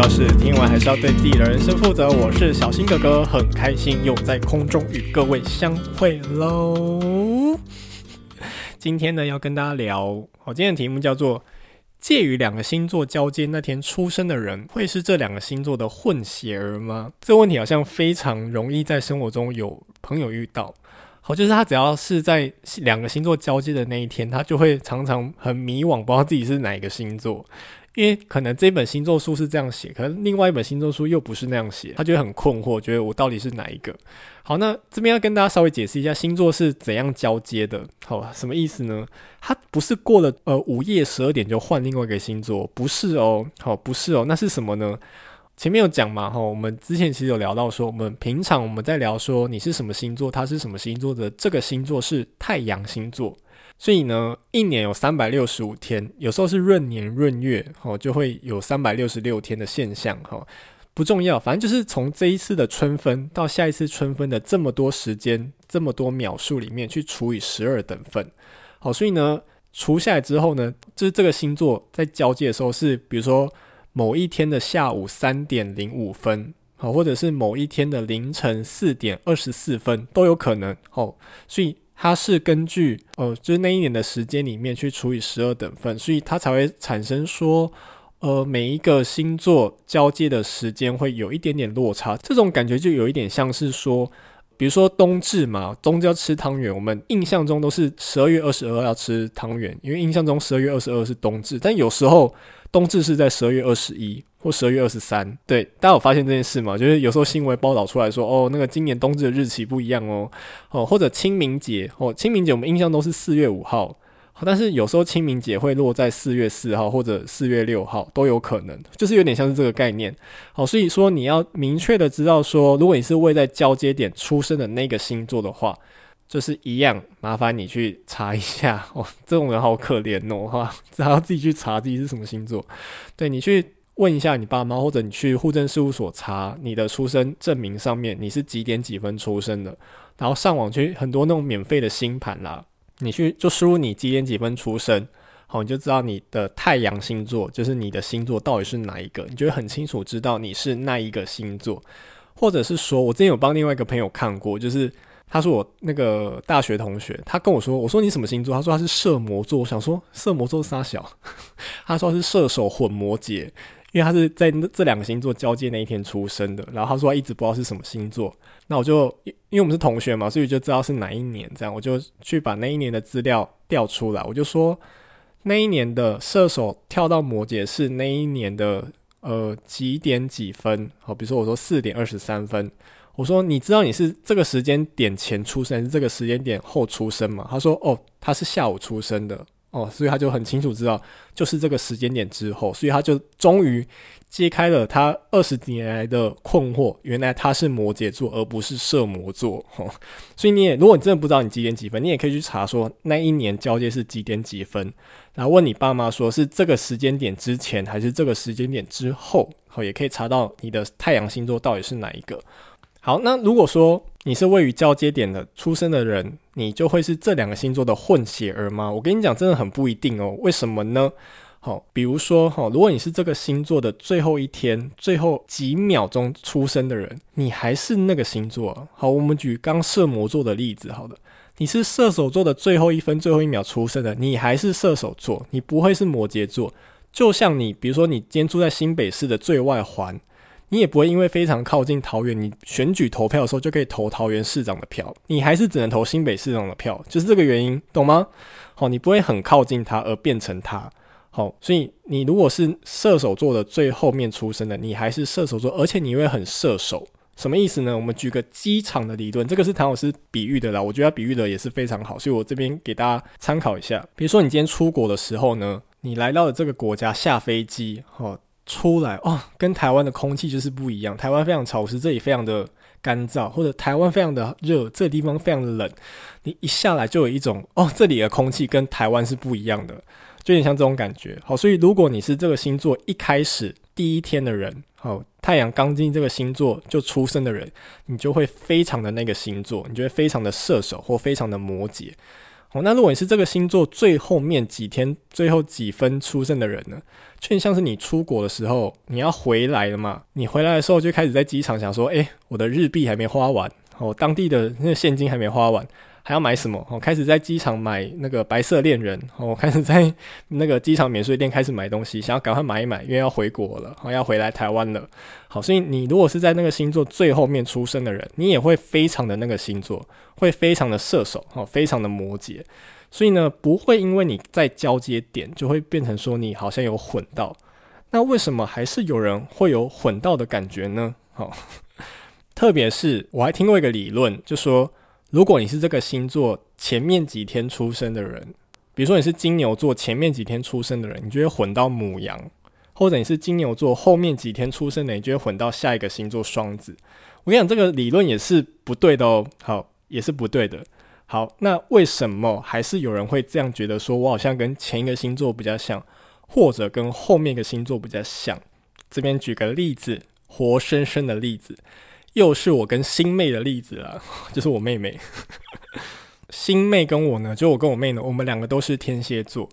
教室，听完还是要对自己的人生负责。我是小新哥哥，很开心又在空中与各位相会喽。今天呢，要跟大家聊，好，今天的题目叫做介于两个星座交接那天出生的人，会是这两个星座的混血儿吗？这个问题好像非常容易在生活中有朋友遇到。好，就是他只要是在两个星座交接的那一天，他就会常常很迷惘，不知道自己是哪一个星座。因为可能这本星座书是这样写，可能另外一本星座书又不是那样写，他就会很困惑，觉得我到底是哪一个？好，那这边要跟大家稍微解释一下星座是怎样交接的。好，什么意思呢？它不是过了呃午夜十二点就换另外一个星座，不是哦。好，不是哦，那是什么呢？前面有讲嘛，哈，我们之前其实有聊到说，我们平常我们在聊说你是什么星座，他是什么星座的，这个星座是太阳星座。所以呢，一年有三百六十五天，有时候是闰年闰月，哦，就会有三百六十六天的现象，哈，不重要，反正就是从这一次的春分到下一次春分的这么多时间，这么多秒数里面去除以十二等份，好，所以呢，除下来之后呢，就是这个星座在交接的时候是，比如说某一天的下午三点零五分，好，或者是某一天的凌晨四点二十四分都有可能，哦，所以。它是根据呃，就是那一年的时间里面去除以十二等份，所以它才会产生说，呃，每一个星座交接的时间会有一点点落差。这种感觉就有一点像是说，比如说冬至嘛，冬至要吃汤圆，我们印象中都是十二月二十二要吃汤圆，因为印象中十二月二十二是冬至，但有时候冬至是在十二月二十一。或十二月二十三，对，大家有发现这件事吗？就是有时候新闻报道出来说，哦，那个今年冬至的日期不一样哦，哦，或者清明节，哦，清明节我们印象都是四月五号，但是有时候清明节会落在四月四号或者四月六号都有可能，就是有点像是这个概念。好，所以说你要明确的知道说，如果你是位在交接点出生的那个星座的话，就是一样，麻烦你去查一下。哦，这种人好可怜哦，哈，只要自己去查自己是什么星座，对，你去。问一下你爸妈，或者你去户政事务所查你的出生证明上面你是几点几分出生的，然后上网去很多那种免费的星盘啦，你去就输入你几点几分出生，好，你就知道你的太阳星座就是你的星座到底是哪一个，你就会很清楚知道你是那一个星座，或者是说我之前有帮另外一个朋友看过，就是他说我那个大学同学，他跟我说，我说你什么星座？他说他是射魔座，我想说射魔座是啥小？他说是射手混摩羯。因为他是在这两个星座交接那一天出生的，然后他说他一直不知道是什么星座，那我就因为我们是同学嘛，所以就知道是哪一年，这样我就去把那一年的资料调出来，我就说那一年的射手跳到摩羯是那一年的呃几点几分？好，比如说我说四点二十三分，我说你知道你是这个时间点前出生是这个时间点后出生吗？他说哦，他是下午出生的。哦，所以他就很清楚知道，就是这个时间点之后，所以他就终于揭开了他二十几年来的困惑。原来他是摩羯座，而不是射摩座。哦，所以你也，如果你真的不知道你几点几分，你也可以去查说那一年交接是几点几分，然后问你爸妈说是这个时间点之前还是这个时间点之后。好，也可以查到你的太阳星座到底是哪一个。好，那如果说你是位于交接点的出生的人，你就会是这两个星座的混血儿吗？我跟你讲，真的很不一定哦。为什么呢？好，比如说哈，如果你是这个星座的最后一天、最后几秒钟出生的人，你还是那个星座。好，我们举刚射魔座的例子，好的，你是射手座的最后一分、最后一秒出生的，你还是射手座，你不会是摩羯座。就像你，比如说你今天住在新北市的最外环。你也不会因为非常靠近桃园，你选举投票的时候就可以投桃园市长的票，你还是只能投新北市长的票，就是这个原因，懂吗？好，你不会很靠近他而变成他，好，所以你如果是射手座的最后面出生的，你还是射手座，而且你会很射手，什么意思呢？我们举个机场的理论，这个是谭老师比喻的啦，我觉得他比喻的也是非常好，所以我这边给大家参考一下。比如说你今天出国的时候呢，你来到了这个国家下飞机，好。出来哦，跟台湾的空气就是不一样。台湾非常潮湿，这里非常的干燥，或者台湾非常的热，这个地方非常的冷。你一下来就有一种哦，这里的空气跟台湾是不一样的，就有点像这种感觉。好，所以如果你是这个星座一开始第一天的人，好，太阳刚进这个星座就出生的人，你就会非常的那个星座，你就会非常的射手或非常的摩羯。哦，那如果你是这个星座最后面几天、最后几分出生的人呢？就像是你出国的时候，你要回来了嘛？你回来的时候就开始在机场想说：“哎，我的日币还没花完，哦，当地的那现金还没花完，还要买什么？”哦，开始在机场买那个白色恋人，哦，开始在那个机场免税店开始买东西，想要赶快买一买，因为要回国了，哦，要回来台湾了。好，所以你如果是在那个星座最后面出生的人，你也会非常的那个星座，会非常的射手，哦，非常的摩羯。所以呢，不会因为你在交接点就会变成说你好像有混到，那为什么还是有人会有混到的感觉呢？好，特别是我还听过一个理论，就说如果你是这个星座前面几天出生的人，比如说你是金牛座前面几天出生的人，你就会混到母羊；或者你是金牛座后面几天出生的，你就会混到下一个星座双子。我跟你讲，这个理论也是不对的哦，好，也是不对的。好，那为什么还是有人会这样觉得？说我好像跟前一个星座比较像，或者跟后面一个星座比较像？这边举个例子，活生生的例子，又是我跟新妹的例子了，就是我妹妹。新妹跟我呢，就我跟我妹呢，我们两个都是天蝎座。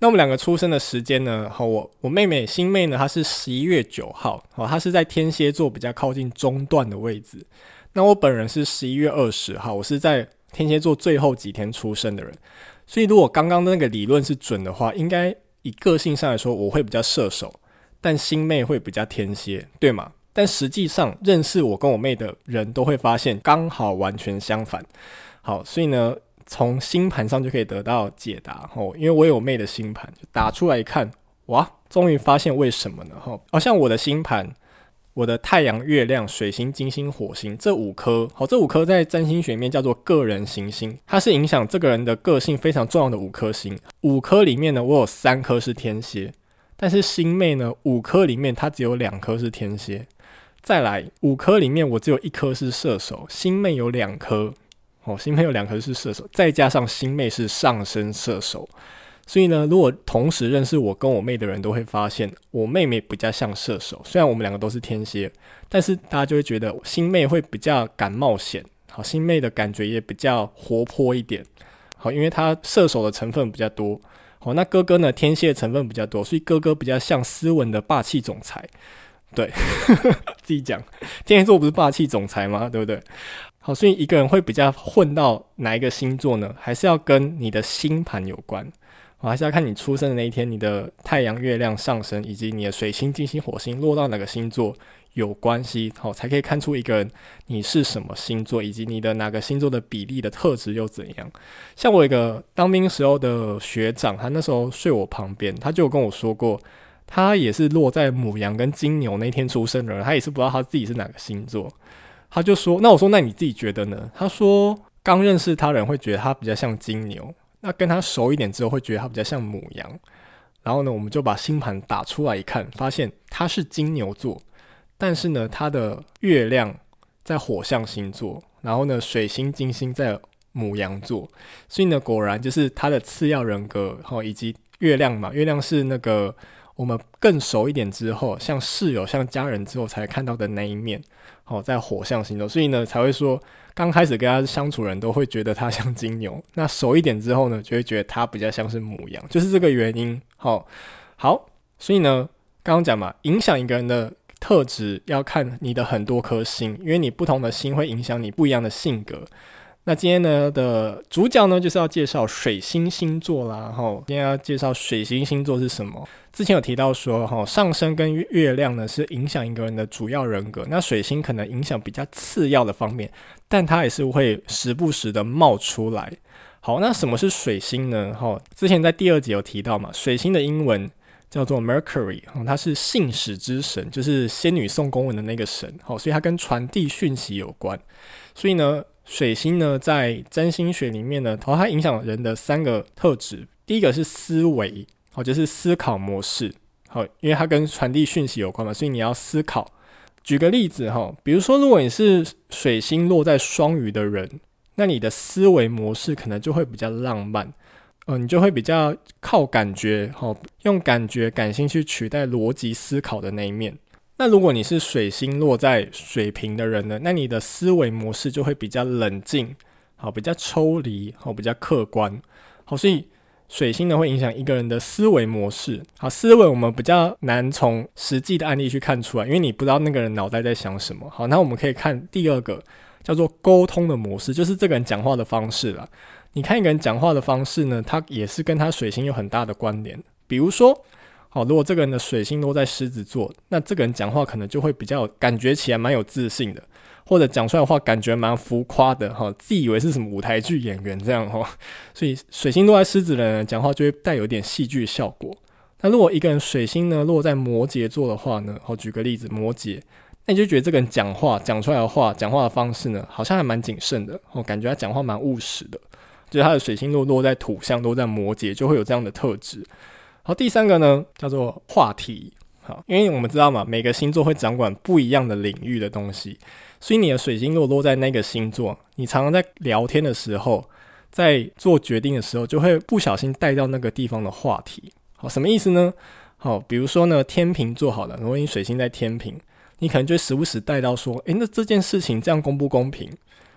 那我们两个出生的时间呢？好，我我妹妹新妹呢，她是十一月九号，好，她是在天蝎座比较靠近中段的位置。那我本人是十一月二十号，我是在。天蝎座最后几天出生的人，所以如果刚刚的那个理论是准的话，应该以个性上来说，我会比较射手，但新妹会比较天蝎，对吗？但实际上认识我跟我妹的人都会发现，刚好完全相反。好，所以呢，从星盘上就可以得到解答哦，因为我有妹的星盘，就打出来一看，哇，终于发现为什么呢？哈，好像我的星盘。我的太阳、月亮、水星、金星、火星这五颗，好，这五颗在占星学里面叫做个人行星，它是影响这个人的个性非常重要的五颗星。五颗里面呢，我有三颗是天蝎，但是星妹呢，五颗里面它只有两颗是天蝎。再来，五颗里面我只有一颗是射手，星妹有两颗，哦，星妹有两颗是射手，再加上星妹是上升射手。所以呢，如果同时认识我跟我妹的人都会发现，我妹妹比较像射手。虽然我们两个都是天蝎，但是大家就会觉得星妹会比较敢冒险。好，星妹的感觉也比较活泼一点。好，因为她射手的成分比较多。好，那哥哥呢，天蝎的成分比较多，所以哥哥比较像斯文的霸气总裁。对，自己讲，天蝎座不是霸气总裁吗？对不对？好，所以一个人会比较混到哪一个星座呢？还是要跟你的星盘有关。我还是要看你出生的那一天，你的太阳、月亮上升，以及你的水星、金星、火星落到哪个星座有关系，好，才可以看出一个人你是什么星座，以及你的哪个星座的比例的特质又怎样。像我一个当兵时候的学长，他那时候睡我旁边，他就跟我说过，他也是落在母羊跟金牛那天出生的人，他也是不知道他自己是哪个星座。他就说：“那我说，那你自己觉得呢？”他说：“刚认识他人会觉得他比较像金牛。”那跟他熟一点之后，会觉得他比较像母羊。然后呢，我们就把星盘打出来一看，发现他是金牛座，但是呢，他的月亮在火象星座，然后呢，水星、金星在母羊座，所以呢，果然就是他的次要人格，哈，以及月亮嘛，月亮是那个我们更熟一点之后，像室友、像家人之后才看到的那一面，好，在火象星座，所以呢，才会说。刚开始跟他相处人都会觉得他像金牛，那熟一点之后呢，就会觉得他比较像是母羊，就是这个原因。好，好，所以呢，刚刚讲嘛，影响一个人的特质要看你的很多颗星，因为你不同的星会影响你不一样的性格。那今天呢的主角呢，就是要介绍水星星座啦。哈，今天要介绍水星星座是什么？之前有提到说，哈，上升跟月亮呢是影响一个人的主要人格。那水星可能影响比较次要的方面，但它也是会时不时的冒出来。好，那什么是水星呢？哈，之前在第二集有提到嘛，水星的英文叫做 Mercury，它是信使之神，就是仙女送公文的那个神。好，所以它跟传递讯息有关。所以呢。水星呢，在占星学里面呢，它影响人的三个特质。第一个是思维，好，就是思考模式，好，因为它跟传递讯息有关嘛，所以你要思考。举个例子哈，比如说，如果你是水星落在双鱼的人，那你的思维模式可能就会比较浪漫，呃，你就会比较靠感觉，好，用感觉、感性去取代逻辑思考的那一面。那如果你是水星落在水瓶的人呢？那你的思维模式就会比较冷静，好，比较抽离，好，比较客观，好，所以水星呢会影响一个人的思维模式。好，思维我们比较难从实际的案例去看出来，因为你不知道那个人脑袋在想什么。好，那我们可以看第二个叫做沟通的模式，就是这个人讲话的方式啦。你看一个人讲话的方式呢，他也是跟他水星有很大的关联。比如说，好，如果这个人的水星落在狮子座，那这个人讲话可能就会比较感觉起来蛮有自信的，或者讲出来的话感觉蛮浮夸的，哈，自以为是什么舞台剧演员这样哈。所以水星落在狮子的人讲话就会带有点戏剧效果。那如果一个人水星呢落在摩羯座的话呢，好，举个例子，摩羯，那你就觉得这个人讲话讲出来的话，讲话的方式呢，好像还蛮谨慎的，哦，感觉他讲话蛮务实的。就是他的水星落落在土象，落在摩羯，就会有这样的特质。好，第三个呢，叫做话题。好，因为我们知道嘛，每个星座会掌管不一样的领域的东西，所以你的水星落落在那个星座，你常常在聊天的时候，在做决定的时候，就会不小心带到那个地方的话题。好，什么意思呢？好，比如说呢，天秤座好了，如果你水星在天秤，你可能就时不时带到说，诶，那这件事情这样公不公平？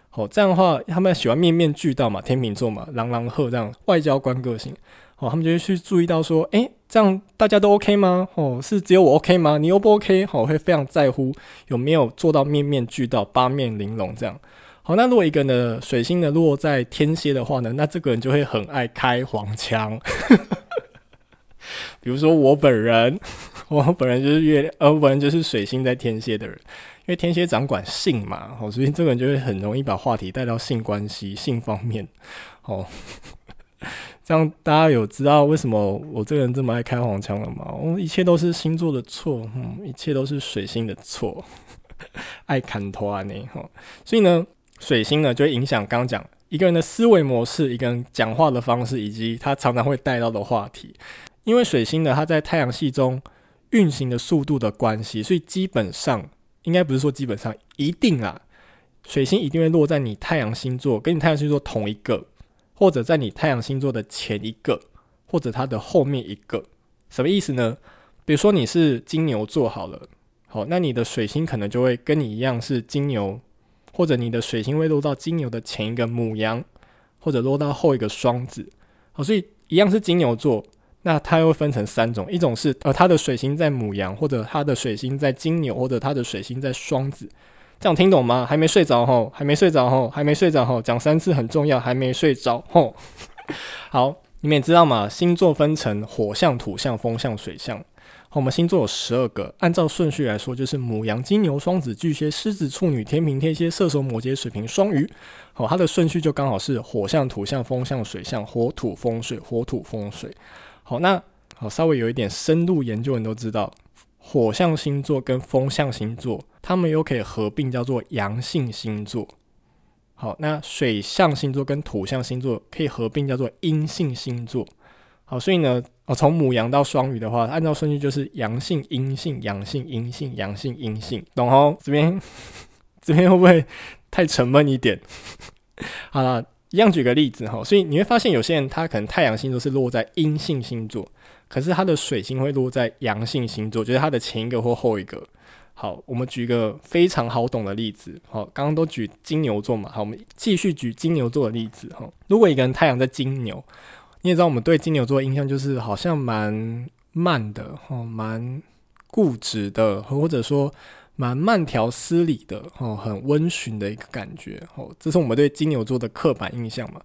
好，这样的话，他们喜欢面面俱到嘛，天秤座嘛，狼狼鹤这样外交官个性，哦，他们就会去注意到说，诶，这样大家都 OK 吗？哦，是只有我 OK 吗？你又不 OK？哦，会非常在乎有没有做到面面俱到、八面玲珑这样。好，那如果一个人的水星呢落在天蝎的话呢，那这个人就会很爱开黄腔。比如说我本人，我本人就是月亮，呃，我本人就是水星在天蝎的人。因为天蝎掌管性嘛，哦，所以这个人就会很容易把话题带到性关系、性方面，哦，这样大家有知道为什么我这个人这么爱开黄腔了吗？哦，一切都是星座的错，嗯，一切都是水星的错，爱砍头啊你，哈，所以呢，水星呢就会影响刚刚讲一个人的思维模式、一个人讲话的方式，以及他常常会带到的话题。因为水星呢，它在太阳系中运行的速度的关系，所以基本上。应该不是说基本上一定啊，水星一定会落在你太阳星座，跟你太阳星座同一个，或者在你太阳星座的前一个，或者它的后面一个。什么意思呢？比如说你是金牛座好了，好，那你的水星可能就会跟你一样是金牛，或者你的水星会落到金牛的前一个母羊，或者落到后一个双子。好，所以一样是金牛座。那它又分成三种，一种是呃，它的水星在母羊，或者它的水星在金牛，或者它的水星在双子，这样听懂吗？还没睡着吼，还没睡着吼，还没睡着吼，讲三次很重要，还没睡着吼。好，你们也知道嘛，星座分成火象、土象、风象、水象。好，我们星座有十二个，按照顺序来说，就是母羊、金牛、双子、巨蟹、狮子、处女、天秤、天蝎、射手、摩羯、水瓶、双鱼。好，它的顺序就刚好是火象、土象、风象、水象，火土风水，火土风水。好，那好，稍微有一点深入研究，人都知道，火象星座跟风象星座，它们又可以合并叫做阳性星座。好，那水象星座跟土象星座可以合并叫做阴性星座。好，所以呢，哦，从母羊到双鱼的话，按照顺序就是阳性、阴性、阳性、阴性、阳性、阴性，懂哦？这边 这边会不会太沉闷一点？好了。一样举个例子哈，所以你会发现有些人他可能太阳星座是落在阴性星座，可是他的水星会落在阳性星座，就是他的前一个或后一个。好，我们举一个非常好懂的例子，好，刚刚都举金牛座嘛，好，我们继续举金牛座的例子哈。如果一个人太阳在金牛，你也知道我们对金牛座的印象就是好像蛮慢的，哦，蛮固执的，或者说。蛮慢条斯理的哦，很温驯的一个感觉哦，这是我们对金牛座的刻板印象嘛。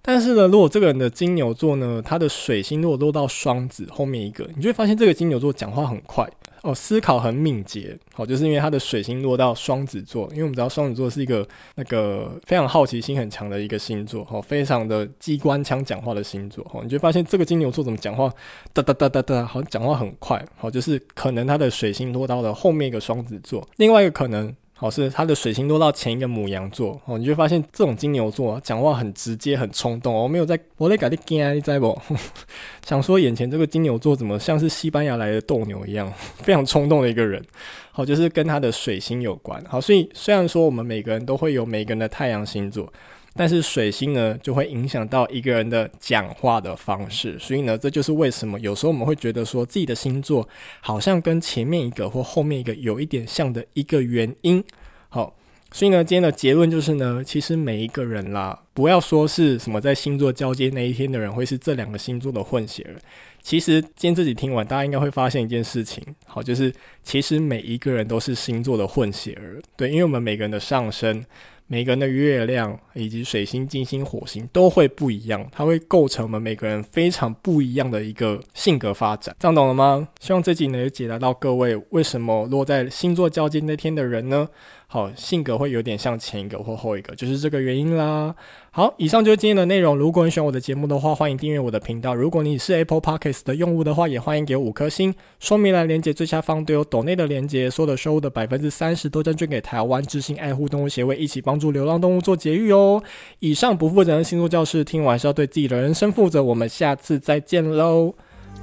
但是呢，如果这个人的金牛座呢，他的水星如果落到双子后面一个，你就会发现这个金牛座讲话很快。哦，思考很敏捷，好，就是因为他的水星落到双子座，因为我们知道双子座是一个那个非常好奇心很强的一个星座，哦，非常的机关枪讲话的星座，哦，你就发现这个金牛座怎么讲话，哒哒哒哒哒，好像讲话很快，哦，就是可能他的水星落到了后面一个双子座，另外一个可能。好，是他的水星落到前一个母羊座，哦，你就发现这种金牛座，讲话很直接、很冲动。我没有在，我在搞你惊，你知不？想说眼前这个金牛座怎么像是西班牙来的斗牛一样，非常冲动的一个人。好，就是跟他的水星有关。好，所以虽然说我们每个人都会有每个人的太阳星座。但是水星呢，就会影响到一个人的讲话的方式，所以呢，这就是为什么有时候我们会觉得说自己的星座好像跟前面一个或后面一个有一点像的一个原因。好，所以呢，今天的结论就是呢，其实每一个人啦，不要说是什么在星座交接那一天的人会是这两个星座的混血儿。其实今天自己听完，大家应该会发现一件事情，好，就是其实每一个人都是星座的混血儿，对，因为我们每个人的上升。每个人的月亮以及水星、金星、火星都会不一样，它会构成我们每个人非常不一样的一个性格发展。这样懂了吗？希望这集能解答到各位为什么落在星座交接那天的人呢？好，性格会有点像前一个或后一个，就是这个原因啦。好，以上就是今天的内容。如果你喜欢我的节目的话，欢迎订阅我的频道。如果你是 Apple Podcast 的用户的话，也欢迎给我五颗星。说明栏连接最下方都有抖内的连接，所有的收入的百分之三十都将捐给台湾之心爱护动物协会，一起帮助流浪动物做节育哦。以上不负责任星座教室，听完是要对自己的人生负责。我们下次再见喽，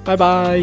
拜拜。